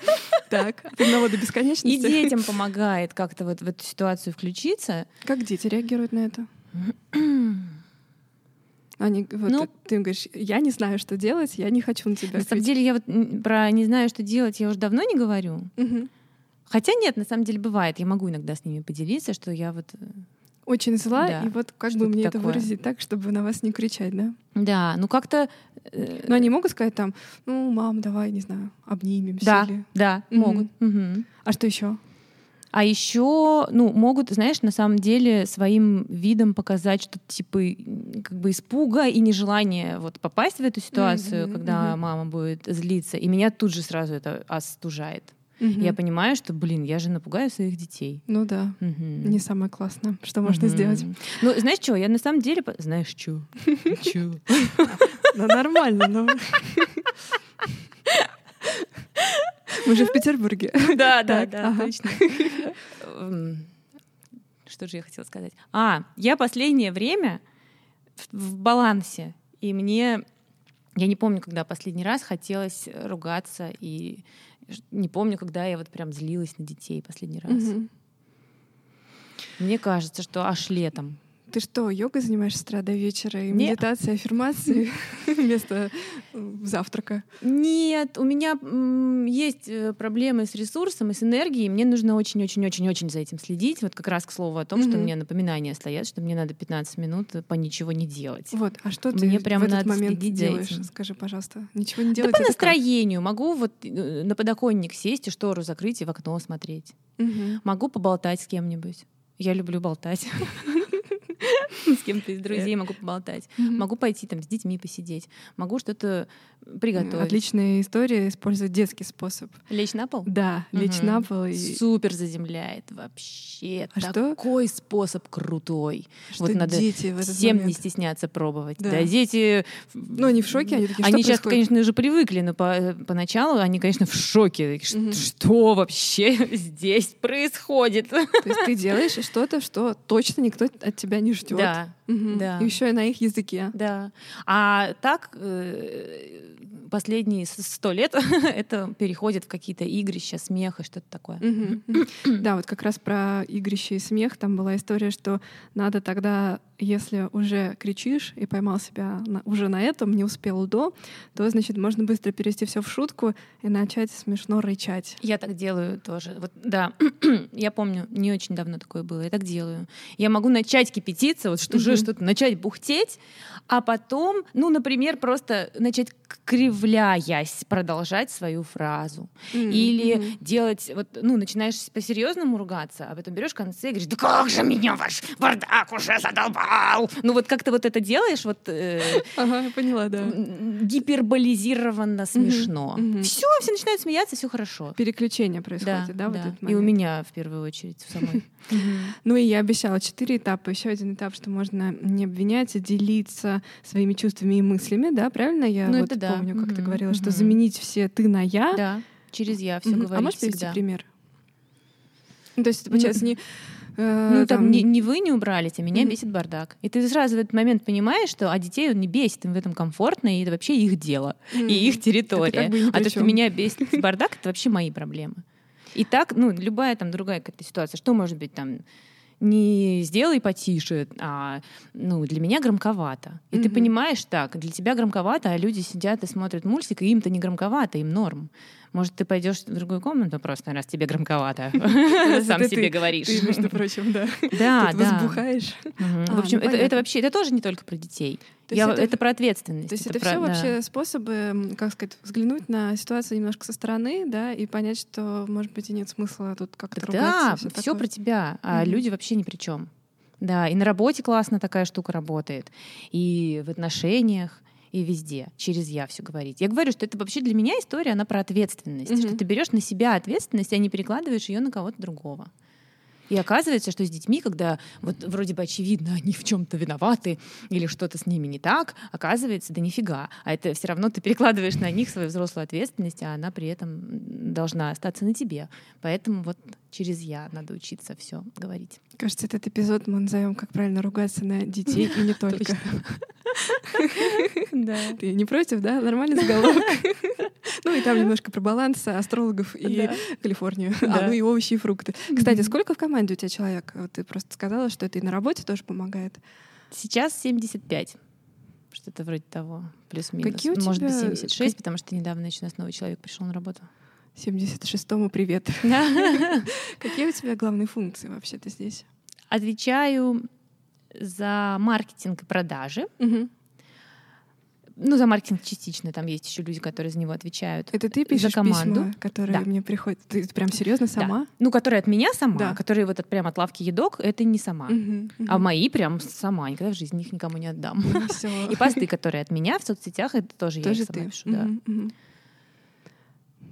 Так, от одного до И бесконечности. детям помогает как-то вот в эту ситуацию включиться. Как дети реагируют на это? Они, вот, Ну- ты им говоришь, я не знаю, что делать, я не хочу на тебя На самом кричать». деле я вот про не знаю, что делать, я уже давно не говорю. Мгм. Хотя нет, на самом деле бывает. Я могу иногда с ними поделиться, что я вот... э, Очень зла, Да, и вот как бы мне это такое. выразить так, чтобы на вас не кричать, да? Да, ну как-то... э, Но они могут сказать там, ну, мам, давай, не знаю, обнимемся. Да, или- да, Мгм. могут. Мгм. А что еще? А еще, ну, могут, знаешь, на самом деле своим видом показать что-то типа как бы испуга и нежелания вот попасть в эту ситуацию, Мгм, когда мгм. мама будет злиться. И меня тут же сразу это остужает. Мгм. Я понимаю, что, блин, я же напугаю своих детей. Ну да, Мгм. не самое классное, что можно Мгм. сделать. Ну, знаешь что, я на самом деле... Знаешь что? Чё? Ну, нормально, но... Мы же в Петербурге. Да, да, да, точно. Эм, Что же я хотела сказать? А, я последнее время в- балансе, и мне, я не помню, когда последний раз хотелось ругаться, и не помню, когда я вот прям злилась на детей последний раз. Мне кажется, что аж летом. Ты что, йогой занимаешься с утра до вечера? И Не. медитация, аффирмации вместо э, завтрака? Нет, у меня есть э, проблемы с ресурсом и с энергией. Мне нужно очень-очень-очень-очень за этим следить. Вот как раз к слову о том, что меня напоминания стоят, что мне надо 15 минут по ничего не делать. Вот, а что ты Мне в этот момент делаешь? Скажи, пожалуйста. Ничего не Да делать? по настроению. Могу вот э, на подоконник сесть и штору закрыть и в окно смотреть. Могу поболтать с кем-нибудь. Я люблю болтать. С кем-то из друзей могу поболтать. Могу пойти там с детьми посидеть. Могу что-то приготовить. Отличная история использовать детский способ. Лечь на пол? Да, лечь на пол Супер заземляет вообще. А? Такой способ крутой. вот надо Всем не стесняться пробовать. Да. Дети... Ну, они в шоке, они такие, Они сейчас, конечно, уже привыкли, но по, поначалу они, конечно, в шоке. Что вообще здесь происходит? То есть ты делаешь что-то, что точно никто от тебя не ждет. Да, да. Еще и на их языке. да. А так э, последние сто лет это переходит в какие-то игрища, смех и что-то такое. Да, вот как раз про игрище и смех. Там была история, что надо тогда, если уже кричишь и поймал себя на- уже на этом, не успел до, то, значит, можно быстро перевести все в шутку и начать смешно рычать. Я так делаю тоже. Вот, да, я помню, не очень давно такое было. Я так делаю. Я могу начать кипятиться, вот что Мгм. Что-то начать бухтеть, а потом, ну, например, просто начать кривляясь продолжать свою фразу. Или Мгм. делать, вот, ну, начинаешь по-серьезному ругаться, а потом берешь в конце и говоришь, да как же меня ваш бардак уже задолбал! Ну, вот как ты вот это делаешь, вот э, Ага, поняла, да. гиперболизированно смешно. мгм. Все, все начинают смеяться, все хорошо. Переключение происходит, да, в этот И у меня в первую очередь в самой. Ну и я обещала четыре этапа. Еще один этап, что можно не обвинять, а делиться своими чувствами и мыслями, да, правильно? Я Ну, вот это да. помню, как ты Мгм, говорила, что мгм. заменить все ты на я. Да, через я все Мгм. говорить А можешь привести всегда. пример? Ну, то есть получается не... э, Ну, там, там, не, не вы не убрались, а меня Мгм. бесит бардак. И ты сразу в этот момент понимаешь, что а детей он не бесит, им в этом комфортно, и это вообще их дело, м, и их территория. как бы а то, что меня бесит бардак, это вообще мои проблемы. И так, ну, любая там другая какая-то ситуация, что может быть там не сделай потише, а ну, для меня громковато. И ты Мгм. понимаешь так, для тебя громковато, а люди сидят и смотрят мультик, и им-то не громковато, им норм. Может, ты пойдешь в другую комнату просто, раз тебе громковато. Сам это себе говоришь. Ты, между прочим, да. Да, да. возбухаешь. А, В общем, ну, это, это вообще, это тоже не только про детей. Я- это, это- про ответственность. То есть это, про- все да. вообще способы, как сказать, взглянуть на ситуацию немножко со стороны, да, и понять, что, может быть, и нет смысла тут как-то Так ругаться. да, все такое. про тебя, а Мгм. люди вообще ни при чем. Да, и на работе классно такая штука работает, и в отношениях, и везде через я все говорить. Я говорю, что это вообще для меня история, она про ответственность, Мгм. что ты берешь на себя ответственность, а не перекладываешь ее на кого-то другого. И оказывается, что с детьми, когда вот вроде бы очевидно, они в чем-то виноваты или что-то с ними не так, оказывается, да нифига. А это все равно ты перекладываешь на них свою взрослую ответственность, а она при этом должна остаться на тебе. Поэтому вот через я надо учиться все говорить. Кажется, этот эпизод мы назовем, как правильно ругаться на детей и не только. Да. Ты не против, да? Нормальный заголовок. Ну и там немножко про баланс астрологов и. Калифорнию. А, ну и овощи и фрукты. Кстати, сколько в команде у тебя человек? Ты просто сказала, что это и на работе тоже помогает. Сейчас 75. Что-то вроде того, плюс-минус. Какие у Может быть, тебя- 76, потому что недавно еще у нас новый человек пришел на работу. 76-му привет. Какие у тебя главные функции вообще-то здесь? Отвечаю за маркетинг и продажи. Ну, за маркетинг частично, там есть еще люди, которые за него отвечают. Это ты пишешь команду. письма, которые Да. мне приходят? Ты прям серьезно Да. сама? Ну, которые от меня сама, Да. которые вот от, прям от лавки едок, это не сама. Мгм, А мгм. мои прям сама, никогда в жизни их никому не отдам. Ну. И посты, которые от меня в соцсетях, это тоже, я их сама ты. пишу. Да.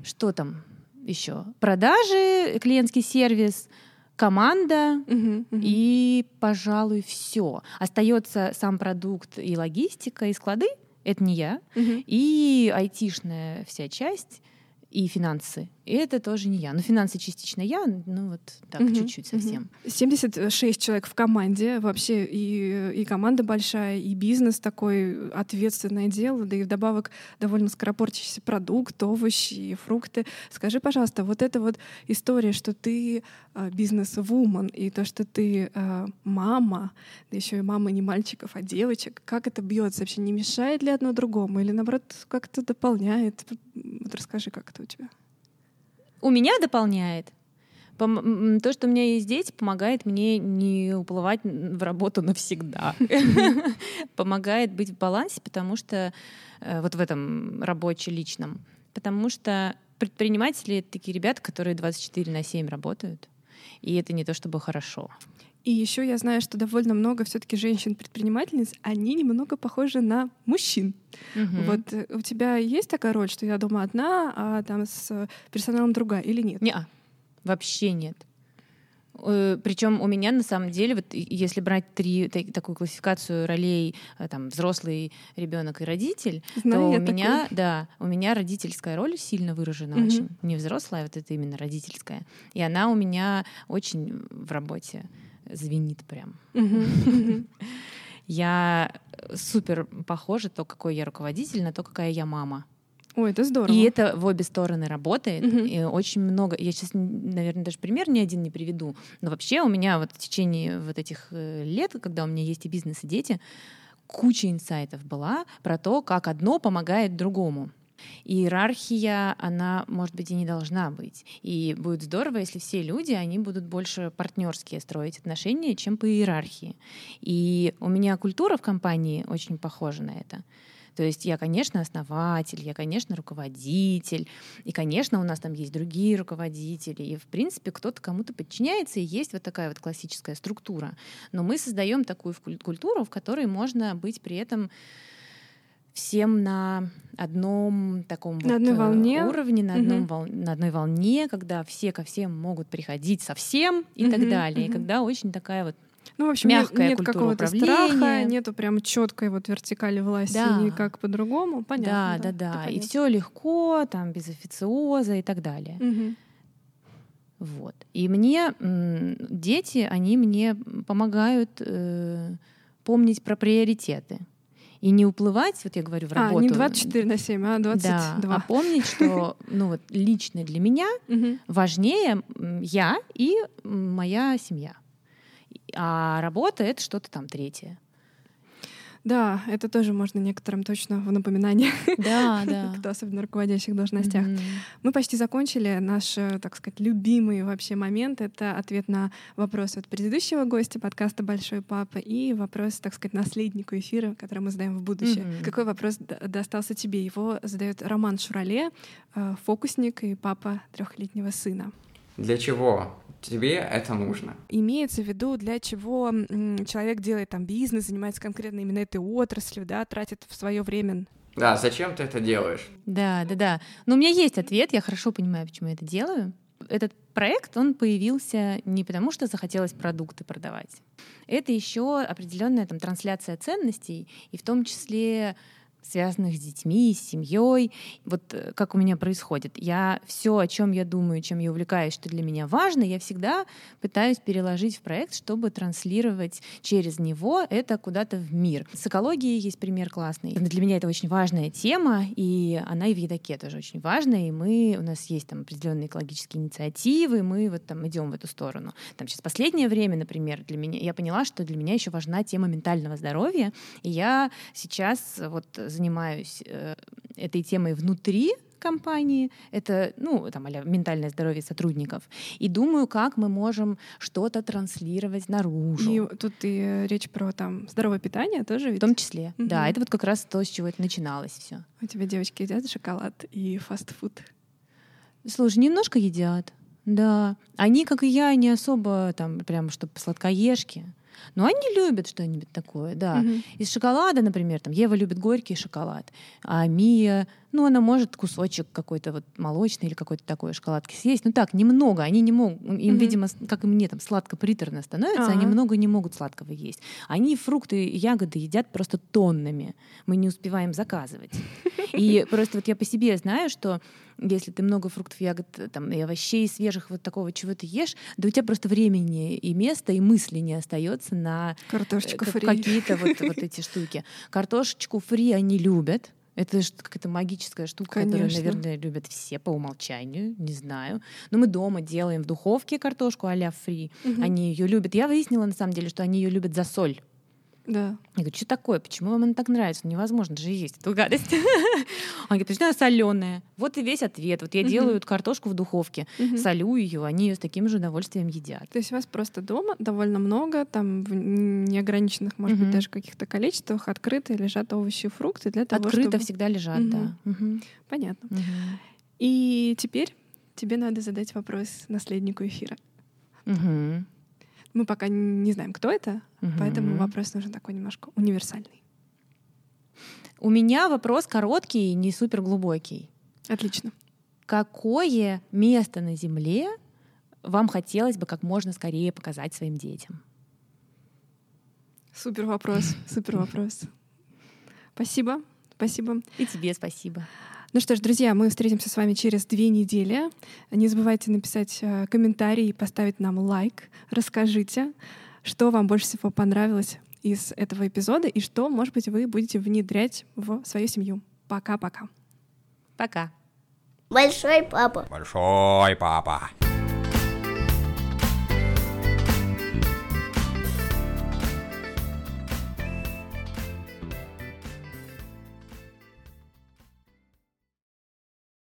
Что там еще? Продажи, клиентский сервис, команда Мгм, мгм. и, пожалуй, все. Остается сам продукт и логистика, и склады. Это не я. Мгм. И айтишная вся часть, и финансы. И это тоже не я. Ну, финансы частично я, ну вот так, Мгм, чуть-чуть совсем. 76 человек в команде, вообще и, и команда большая, и бизнес такой ответственное дело, да и вдобавок довольно скоропортящийся продукт, овощи и фрукты. Скажи, пожалуйста, вот эта вот история, что ты а, бизнес-вумен, и то, что ты а, мама, да еще и мама не мальчиков, а девочек, как это бьется вообще? Не мешает ли одно другому? Или наоборот как-то дополняет? Вот расскажи, как это у тебя. У меня дополняет. То, что у меня есть дети, помогает мне не уплывать в работу навсегда. Помогает быть в балансе, потому что э, вот в этом рабочем личном. Потому что предприниматели — такие ребята, которые 24 на 7 работают. И это не то чтобы хорошо. И еще я знаю, что довольно много все-таки женщин-предпринимательниц, они немного похожи на мужчин. Мгм. Вот э, у тебя есть такая роль, что я дома одна, а там с э, персоналом другая, или нет? Неа, вообще нет. Причем у меня на самом деле, вот если брать три та- такую классификацию ролей, э, там взрослый ребенок и родитель, Знаю то у меня, такую. да, у меня родительская роль сильно выражена Мгм. очень, не взрослая, вот это именно родительская, и она у меня очень в работе звенит прям. Я э, супер похожа то, какой я руководитель, на то, какая я мама. Ой, это здорово. И это в обе стороны работает. Мгм. И очень много. Я сейчас, наверное, даже пример ни один не приведу. Но вообще у меня вот в течение вот этих э, лет, когда у меня есть и бизнес, и дети, куча инсайтов была про то, как одно помогает другому. Иерархия, она, может быть, и не должна быть. И будет здорово, если все люди, они будут больше партнерские строить отношения, чем по иерархии. И у меня культура в компании очень похожа на это. То есть я, конечно, основатель, я, конечно, руководитель, и, конечно, у нас там есть другие руководители, и, в принципе, кто-то кому-то подчиняется, и есть вот такая вот классическая структура. Но мы создаем такую культуру, в которой можно быть при этом всем на одном таком На вот, одной э, волне. уровне, на, одном Мгм. вол- на одной волне, когда все ко всем могут приходить совсем и так Мгм, далее. И мгм. когда очень такая вот Ну, в общем, нет- мягкая нет культура какого-то страха, нету прям четкой вот вертикали власти, Да. никак по-другому. Понятно. да, да, да, это и все легко, там без официоза и так далее. Мгм. Вот. И мне дети, они мне помогают э, помнить про приоритеты. И не уплывать, вот я говорю, в А, работу. не 24 на 7, а 22. Да, а помнить, что ну, вот, лично для меня важнее я и моя семья. А работа — это что-то там третье. Да, это тоже можно некоторым точно в напоминание, Да, да. кто особенно на руководящих должностях. Мгм. Мы почти закончили наш, э, так сказать, любимый вообще момент. Это ответ на вопрос от предыдущего гостя подкаста «Большой папа» и вопрос, так сказать, наследнику эфира, который мы задаем в будущее. Мгм. Какой вопрос достался тебе? Его задает Роман Шурале, э, фокусник и папа трехлетнего сына. Для чего тебе это нужно? Имеется в виду, для чего человек делает там бизнес, занимается конкретно именно этой отраслью, да, тратит в свое время. Да, зачем ты это делаешь? Да, да, да. Но у меня есть ответ, я хорошо понимаю, почему я это делаю. Этот проект, он появился не потому, что захотелось продукты продавать. Это еще определенная там трансляция ценностей, и в том числе связанных с детьми, с семьей. Вот э, как у меня происходит. Я все, о чем я думаю, чем я увлекаюсь, что для меня важно, я всегда пытаюсь переложить в проект, чтобы транслировать через него это куда-то в мир. С экологией есть пример классный. Для меня это очень важная тема, и она и в едоке тоже очень важная. И мы, у нас есть там определенные экологические инициативы, мы вот там идем в эту сторону. Там сейчас последнее время, например, для меня, я поняла, что для меня еще важна тема ментального здоровья, и я сейчас вот занимаюсь э, этой темой внутри компании, это, ну, там, а ментальное здоровье сотрудников, и думаю, как мы можем что-то транслировать наружу. И тут и речь про там здоровое питание тоже В ведь? том числе, Мгм. да, это вот как раз то, с чего это начиналось все. У тебя девочки едят шоколад и фастфуд. Слушай, немножко едят, да. Они, как и я, не особо там прям, чтобы сладкоежки. Но они любят что-нибудь такое, да. Мгм. Из шоколада, например, там Ева любит горький шоколад, а Мия Ну, она может кусочек какой-то вот молочный или какой-то такой шоколадки съесть. Ну так, немного. Они не могут, им, Мгм. видимо, как и мне, там сладко-приторно становится, они Ага. много не могут сладкого есть. Они фрукты и ягоды едят просто тоннами. Мы не успеваем заказывать. И просто вот я по себе знаю, что если ты много фруктов, ягод там, и овощей свежих, вот такого чего ты ешь, да у тебя просто времени и места, и мысли не остается на э, фри. какие-то вот, вот эти штуки. Картошечку фри они любят. Это же какая-то магическая штука, Конечно. которую, наверное, любят все по умолчанию, не знаю. Но мы дома делаем в духовке картошку а-ля фри. Мгм. Они ее любят. Я выяснила, на самом деле, что они ее любят за соль. Да. Я говорю, что такое? Почему вам она так нравится? Невозможно же есть эту гадость. Он говорит, почему она соленая? Вот и весь ответ. Вот я делаю эту картошку в духовке, солю ее, они ее с таким же удовольствием едят. То есть у вас просто дома довольно много, там в неограниченных, может быть, даже каких-то количествах открыто лежат овощи и фрукты для того, Открыто всегда лежат, да. Понятно. И теперь тебе надо задать вопрос наследнику эфира. Мы пока не знаем, кто это, поэтому Мгм. вопрос нужен такой немножко универсальный. У меня вопрос короткий, не супер глубокий. Отлично. Какое место на Земле вам хотелось бы как можно скорее показать своим детям? Супер вопрос, супер вопрос. Спасибо, спасибо. И тебе спасибо. Ну что ж, друзья, мы встретимся с вами через две недели. Не забывайте написать э, комментарий и поставить нам лайк. Расскажите, что вам больше всего понравилось из этого эпизода и что, может быть, вы будете внедрять в свою семью. Пока-пока. Пока. Большой папа. Большой папа.